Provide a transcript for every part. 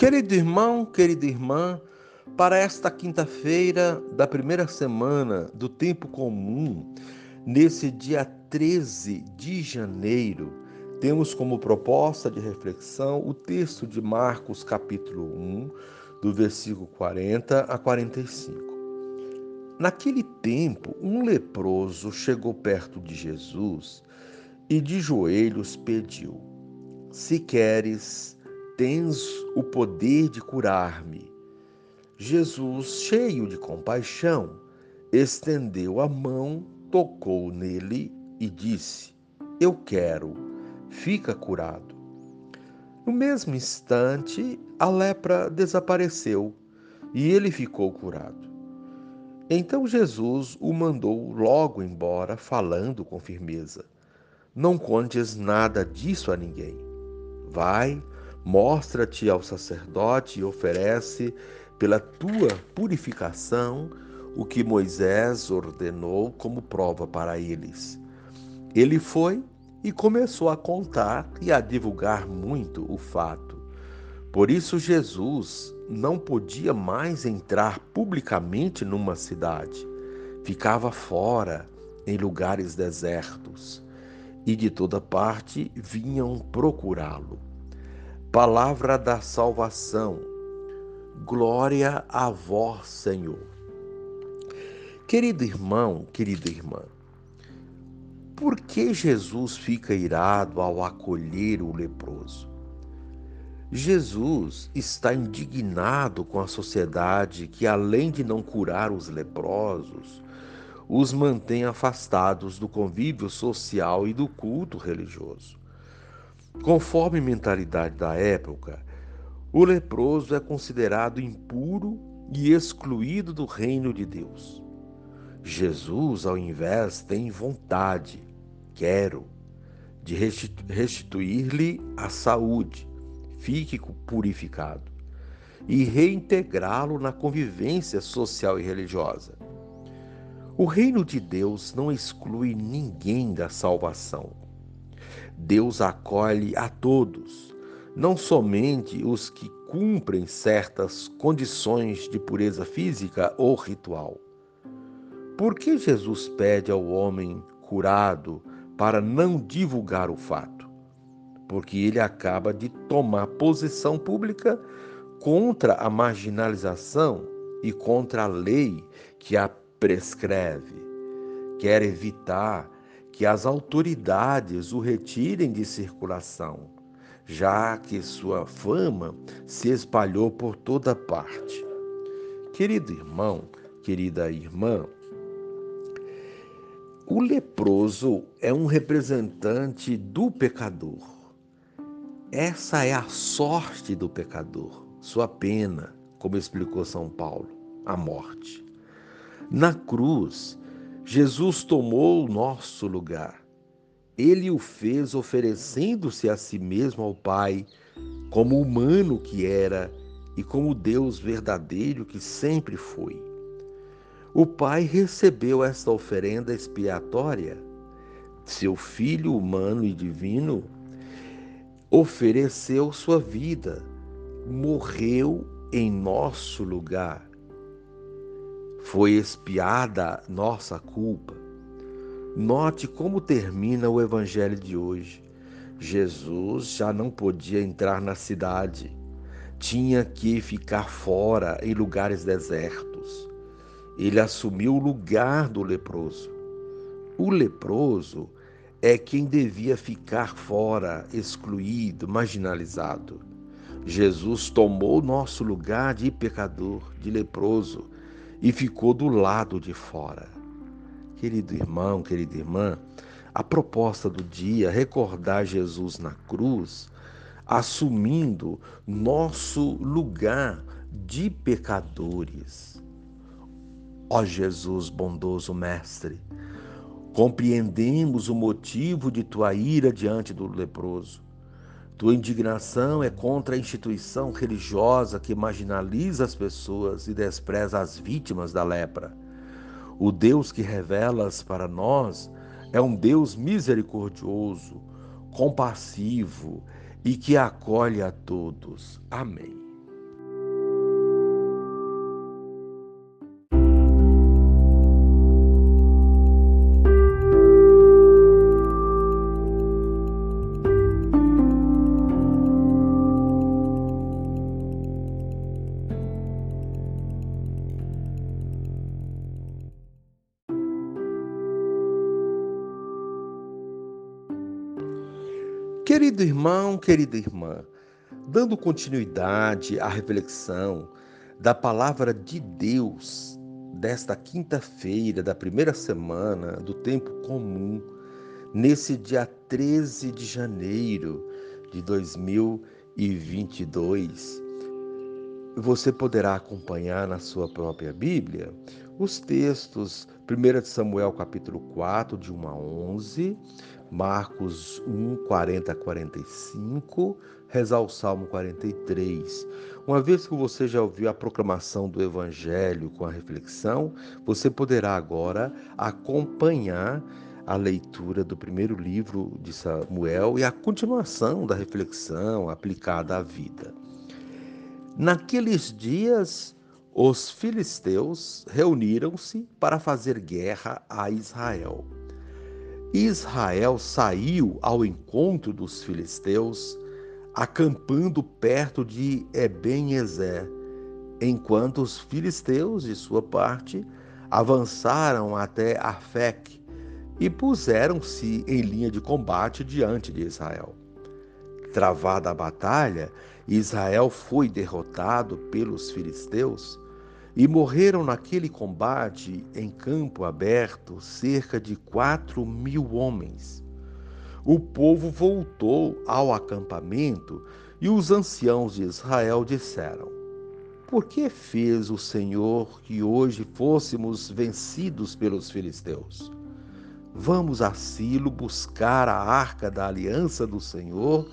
Querido irmão, querida irmã, para esta quinta-feira da primeira semana do tempo comum, nesse dia 13 de janeiro, temos como proposta de reflexão o texto de Marcos, capítulo 1, do versículo 40 a 45. Naquele tempo, um leproso chegou perto de Jesus e de joelhos pediu: Se queres, tens o poder de curar-me. Jesus, cheio de compaixão, estendeu a mão, tocou nele e disse: Eu quero, fica curado. No mesmo instante, a lepra desapareceu e ele ficou curado. Então Jesus o mandou logo embora, falando com firmeza: Não contes nada disso a ninguém. Vai, mostra-te ao sacerdote e oferece pela tua purificação o que Moisés ordenou como prova para eles. Ele foi e começou a contar e a divulgar muito o fato. Por isso, Jesus não podia mais entrar publicamente numa cidade. Ficava fora, em lugares desertos, e de toda parte vinham procurá-lo. Palavra da salvação. Glória a vós, Senhor. Querido irmão, querida irmã, por que Jesus fica irado ao acolher o leproso? Jesus está indignado com a sociedade que, além de não curar os leprosos, os mantém afastados do convívio social e do culto religioso. Conforme mentalidade da época, o leproso é considerado impuro e excluído do reino de Deus. Jesus, ao invés, tem vontade, quero, de restituir-lhe a saúde, fique purificado e reintegrá-lo na convivência social e religiosa. O reino de Deus não exclui ninguém da salvação. Deus acolhe a todos, não somente os que cumprem certas condições de pureza física ou ritual. Por que Jesus pede ao homem curado para não divulgar o fato? porque ele acaba de tomar posição pública contra a marginalização e contra a lei que a prescreve. Quer evitar que as autoridades o retirem de circulação, já que sua fama se espalhou por toda parte. Querido irmão, querida irmã, o leproso é um representante do pecador essa é a sorte do pecador, sua pena, como explicou São Paulo, a morte. Na cruz, Jesus tomou o nosso lugar. Ele o fez oferecendo-se a si mesmo ao Pai, como humano que era e como Deus verdadeiro que sempre foi. O Pai recebeu esta oferenda expiatória. Seu Filho humano e divino ofereceu sua vida, morreu em nosso lugar. Foi expiada nossa culpa. Note como termina o evangelho de hoje. Jesus já não podia entrar na cidade, tinha que ficar fora em lugares desertos. Ele assumiu o lugar do leproso. O leproso é quem devia ficar fora, excluído, marginalizado. Jesus tomou nosso lugar de pecador, de leproso, e ficou do lado de fora. Querido irmão, querida irmã, a proposta do dia é recordar Jesus na cruz, assumindo nosso lugar de pecadores. Ó Jesus bondoso Mestre, Compreendemos o motivo de tua ira diante do leproso. Tua indignação é contra a instituição religiosa que marginaliza as pessoas e despreza as vítimas da lepra. O Deus que revelas para nós é um Deus misericordioso, compassivo e que acolhe a todos. Amém. Querido irmão, querida irmã, dando continuidade à reflexão da palavra de Deus desta quinta-feira da primeira semana do tempo comum, nesse dia 13 de janeiro de 2022. Você poderá acompanhar na sua própria Bíblia os textos 1 Samuel capítulo 4, de 1 a 11, Marcos 1, 40 a 45, rezar o Salmo 43. Uma vez que você já ouviu a proclamação do Evangelho com a reflexão, você poderá agora acompanhar a leitura do primeiro livro de Samuel e a continuação da reflexão aplicada à vida. Naqueles dias, os filisteus reuniram-se para fazer guerra a Israel. Israel saiu ao encontro dos filisteus, acampando perto de Eben-Ezer, enquanto os filisteus, de sua parte, avançaram até Afec e puseram-se em linha de combate diante de Israel. Travada a batalha, Israel foi derrotado pelos filisteus e morreram naquele combate em campo aberto cerca de quatro mil homens. O povo voltou ao acampamento e os anciãos de Israel disseram: Por que fez o Senhor que hoje fôssemos vencidos pelos filisteus? Vamos a Silo buscar a arca da aliança do Senhor,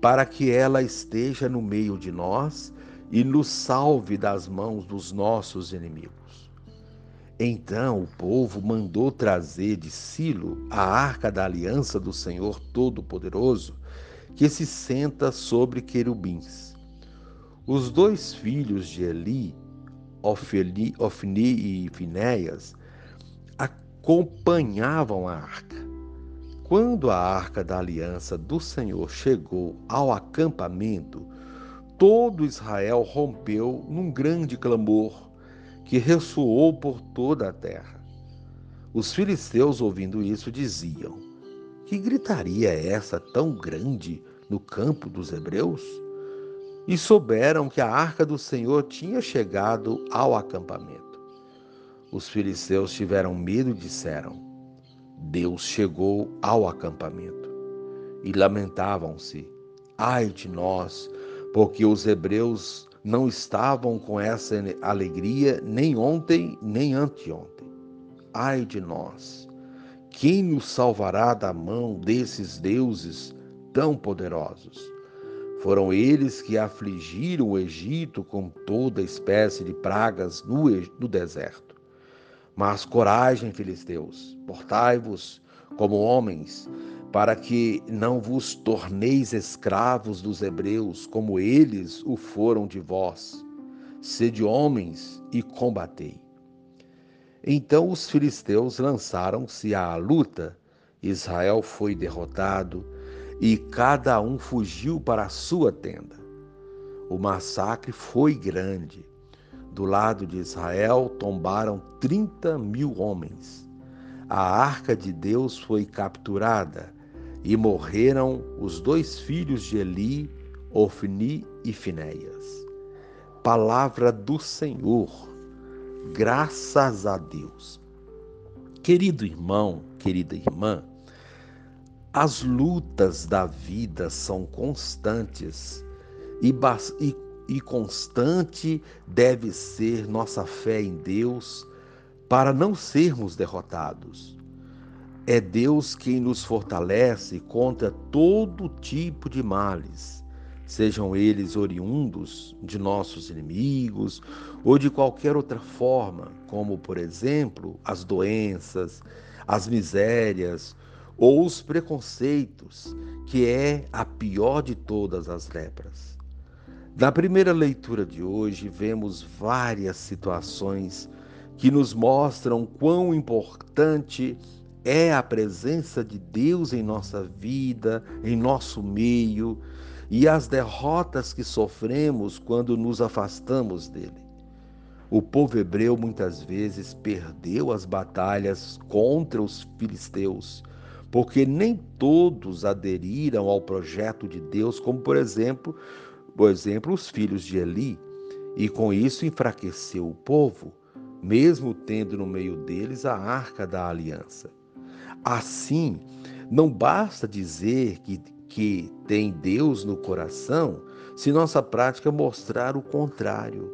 para que ela esteja no meio de nós e nos salve das mãos dos nossos inimigos. Então o povo mandou trazer de Silo a arca da aliança do Senhor Todo-Poderoso, que se senta sobre querubins. Os dois filhos de Eli, Ofni, Ofni e Finéias, acompanhavam a arca. Quando a arca da aliança do Senhor chegou ao acampamento, todo Israel rompeu num grande clamor que ressoou por toda a terra. Os filisteus, ouvindo isso, diziam: Que gritaria é essa tão grande no campo dos hebreus? E souberam que a arca do Senhor tinha chegado ao acampamento. Os filisteus tiveram medo e disseram: Deus chegou ao acampamento. E lamentavam-se: Ai de nós, porque os hebreus não estavam com essa alegria nem ontem nem anteontem. Ai de nós! Quem nos salvará da mão desses deuses tão poderosos? Foram eles que afligiram o Egito com toda espécie de pragas no, no deserto. Mas coragem, filisteus, portai-vos como homens, para que não vos torneis escravos dos hebreus, como eles o foram de vós. Sede homens e combatei. Então os filisteus lançaram-se à luta. Israel foi derrotado e cada um fugiu para a sua tenda. O massacre foi grande. Do lado de Israel tombaram trinta mil homens. A arca de Deus foi capturada e morreram os dois filhos de Eli, Ofni e Finéias. Palavra do Senhor, graças a Deus. Querido irmão, querida irmã, as lutas da vida são constantes e, e, e constante deve ser nossa fé em Deus para não sermos derrotados. É Deus quem nos fortalece contra todo tipo de males, sejam eles oriundos de nossos inimigos ou de qualquer outra forma, como, por exemplo, as doenças, as misérias ou os preconceitos, que é a pior de todas as lepras. Na primeira leitura de hoje, vemos várias situações que nos mostram quão importante é é a presença de Deus em nossa vida, em nosso meio, e as derrotas que sofremos quando nos afastamos dele. O povo hebreu muitas vezes perdeu as batalhas contra os filisteus, porque nem todos aderiram ao projeto de Deus, como por exemplo, por exemplo, os filhos de Eli, e com isso enfraqueceu o povo, mesmo tendo no meio deles a arca da aliança. Assim, não basta dizer que, que tem Deus no coração se nossa prática mostrar o contrário.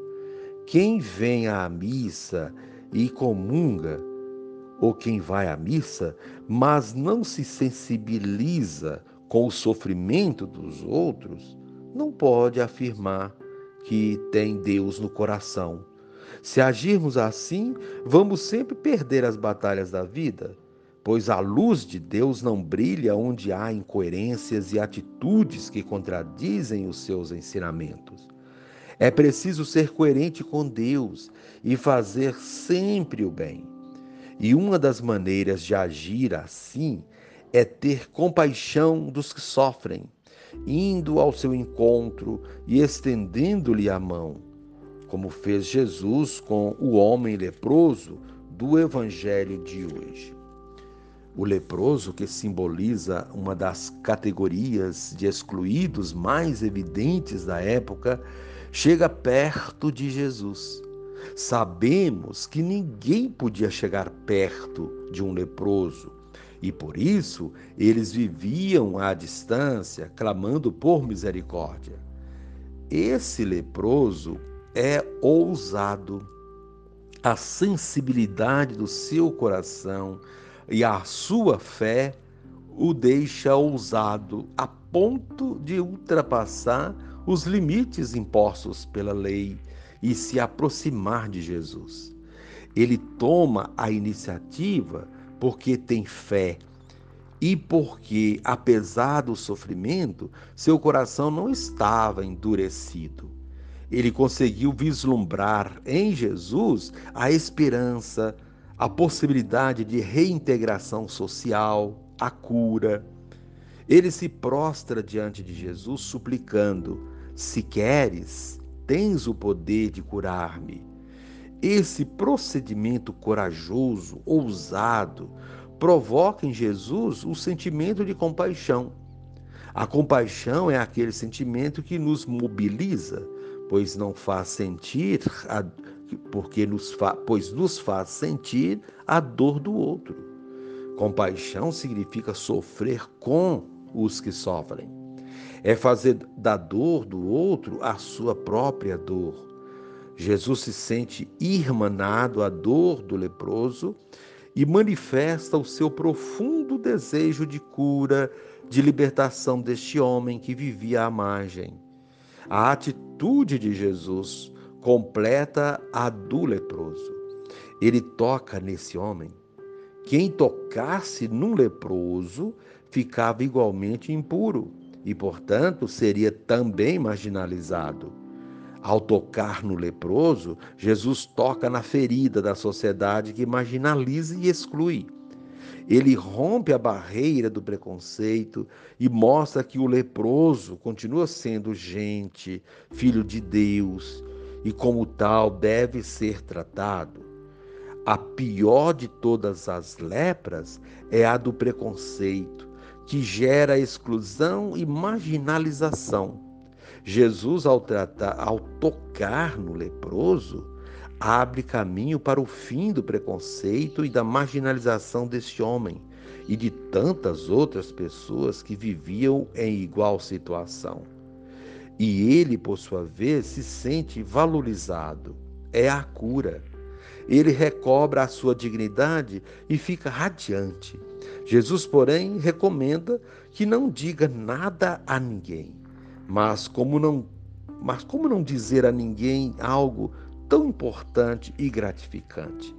Quem vem à missa e comunga, ou quem vai à missa, mas não se sensibiliza com o sofrimento dos outros, não pode afirmar que tem Deus no coração. Se agirmos assim, vamos sempre perder as batalhas da vida, pois a luz de Deus não brilha onde há incoerências e atitudes que contradizem os seus ensinamentos. É preciso ser coerente com Deus e fazer sempre o bem. E uma das maneiras de agir assim é ter compaixão dos que sofrem, indo ao seu encontro e estendendo-lhe a mão, como fez Jesus com o homem leproso do Evangelho de hoje. O leproso, que simboliza uma das categorias de excluídos mais evidentes da época, chega perto de Jesus. Sabemos que ninguém podia chegar perto de um leproso e por isso eles viviam à distância, clamando por misericórdia. Esse leproso é ousado. A sensibilidade do seu coração e a sua fé o deixa ousado a ponto de ultrapassar os limites impostos pela lei e se aproximar de Jesus. Ele toma a iniciativa porque tem fé e porque, apesar do sofrimento, seu coração não estava endurecido. Ele conseguiu vislumbrar em Jesus a esperança, a possibilidade de reintegração social, a cura. Ele se prostra diante de Jesus, suplicando: Se queres, tens o poder de curar-me. Esse procedimento corajoso, ousado, provoca em Jesus o sentimento de compaixão. A compaixão é aquele sentimento que nos mobiliza, pois não faz sentir a, porque nos fa, pois nos faz sentir a dor do outro. Compaixão significa sofrer com os que sofrem. É fazer da dor do outro a sua própria dor. Jesus se sente irmanado à dor do leproso e manifesta o seu profundo desejo de cura, de libertação deste homem que vivia à margem. A atitude de Jesus completa a do leproso. Ele toca nesse homem. Quem tocasse num leproso ficava igualmente impuro e, portanto, seria também marginalizado. Ao tocar no leproso, Jesus toca na ferida da sociedade que marginaliza e exclui. Ele rompe a barreira do preconceito e mostra que o leproso continua sendo gente, filho de Deus, e como tal deve ser tratado. A pior de todas as lepras é a do preconceito, que gera exclusão e marginalização Jesus, ao, tratar, ao tocar no leproso, abre caminho para o fim do preconceito e da marginalização deste homem e de tantas outras pessoas que viviam em igual situação. E ele, por sua vez, se sente valorizado. É a cura. Ele recobra a sua dignidade e fica radiante. Jesus, porém, recomenda que não diga nada a ninguém mas como não, mas como não dizer a ninguém algo tão importante e gratificante?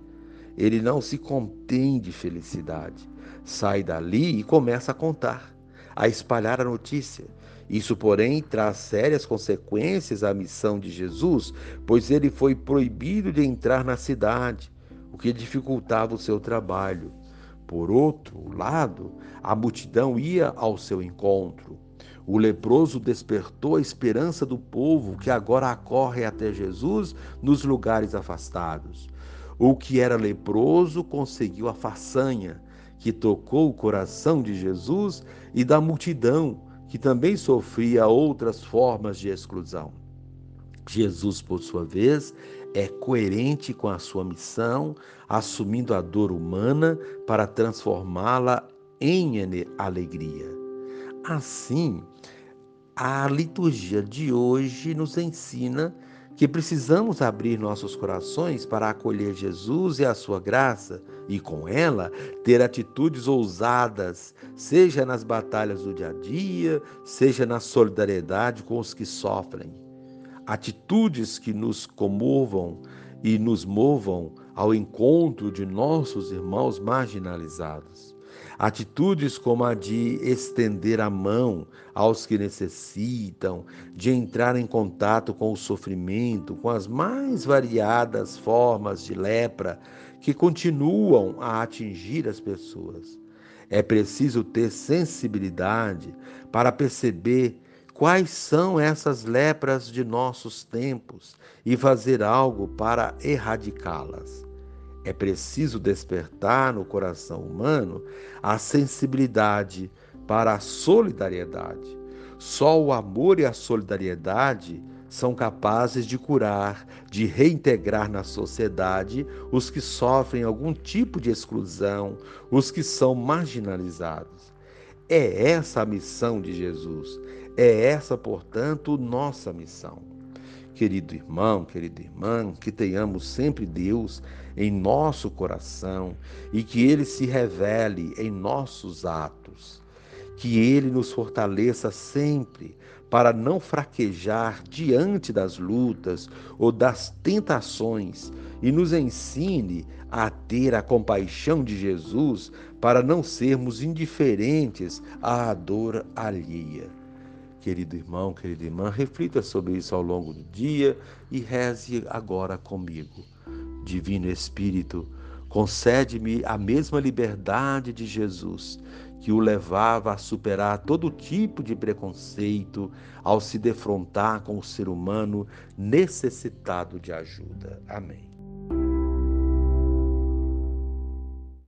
Ele não se contém de felicidade. Sai dali e começa a contar, a espalhar a notícia. Isso, porém, traz sérias consequências à missão de Jesus, pois ele foi proibido de entrar na cidade, o que dificultava o seu trabalho. Por outro lado, a multidão ia ao seu encontro. O leproso despertou a esperança do povo que agora acorre até Jesus nos lugares afastados. O que era leproso conseguiu a façanha, que tocou o coração de Jesus e da multidão que também sofria outras formas de exclusão. Jesus, por sua vez, é coerente com a sua missão, assumindo a dor humana para transformá-la em alegria. Assim, a liturgia de hoje nos ensina que precisamos abrir nossos corações para acolher Jesus e a sua graça e, com ela, ter atitudes ousadas, seja nas batalhas do dia a dia, seja na solidariedade com os que sofrem. Atitudes que nos comovam e nos movam ao encontro de nossos irmãos marginalizados. Atitudes como a de estender a mão aos que necessitam, de entrar em contato com o sofrimento, com as mais variadas formas de lepra que continuam a atingir as pessoas. É preciso ter sensibilidade para perceber quais são essas lepras de nossos tempos e fazer algo para erradicá-las. É preciso despertar no coração humano a sensibilidade para a solidariedade. Só o amor e a solidariedade são capazes de curar, de reintegrar na sociedade os que sofrem algum tipo de exclusão, os que são marginalizados. É essa a missão de Jesus. É essa, portanto, nossa missão. Querido irmão, querida irmã, que tenhamos sempre Deus em nosso coração e que Ele se revele em nossos atos. Que Ele nos fortaleça sempre para não fraquejar diante das lutas ou das tentações e nos ensine a ter a compaixão de Jesus para não sermos indiferentes à dor alheia. Querido irmão, querida irmã, reflita sobre isso ao longo do dia e reze agora comigo. Divino Espírito, concede-me a mesma liberdade de Jesus, que o levava a superar todo tipo de preconceito ao se defrontar com o ser humano necessitado de ajuda. Amém.